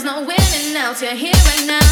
sounds not winning out. You're here right now.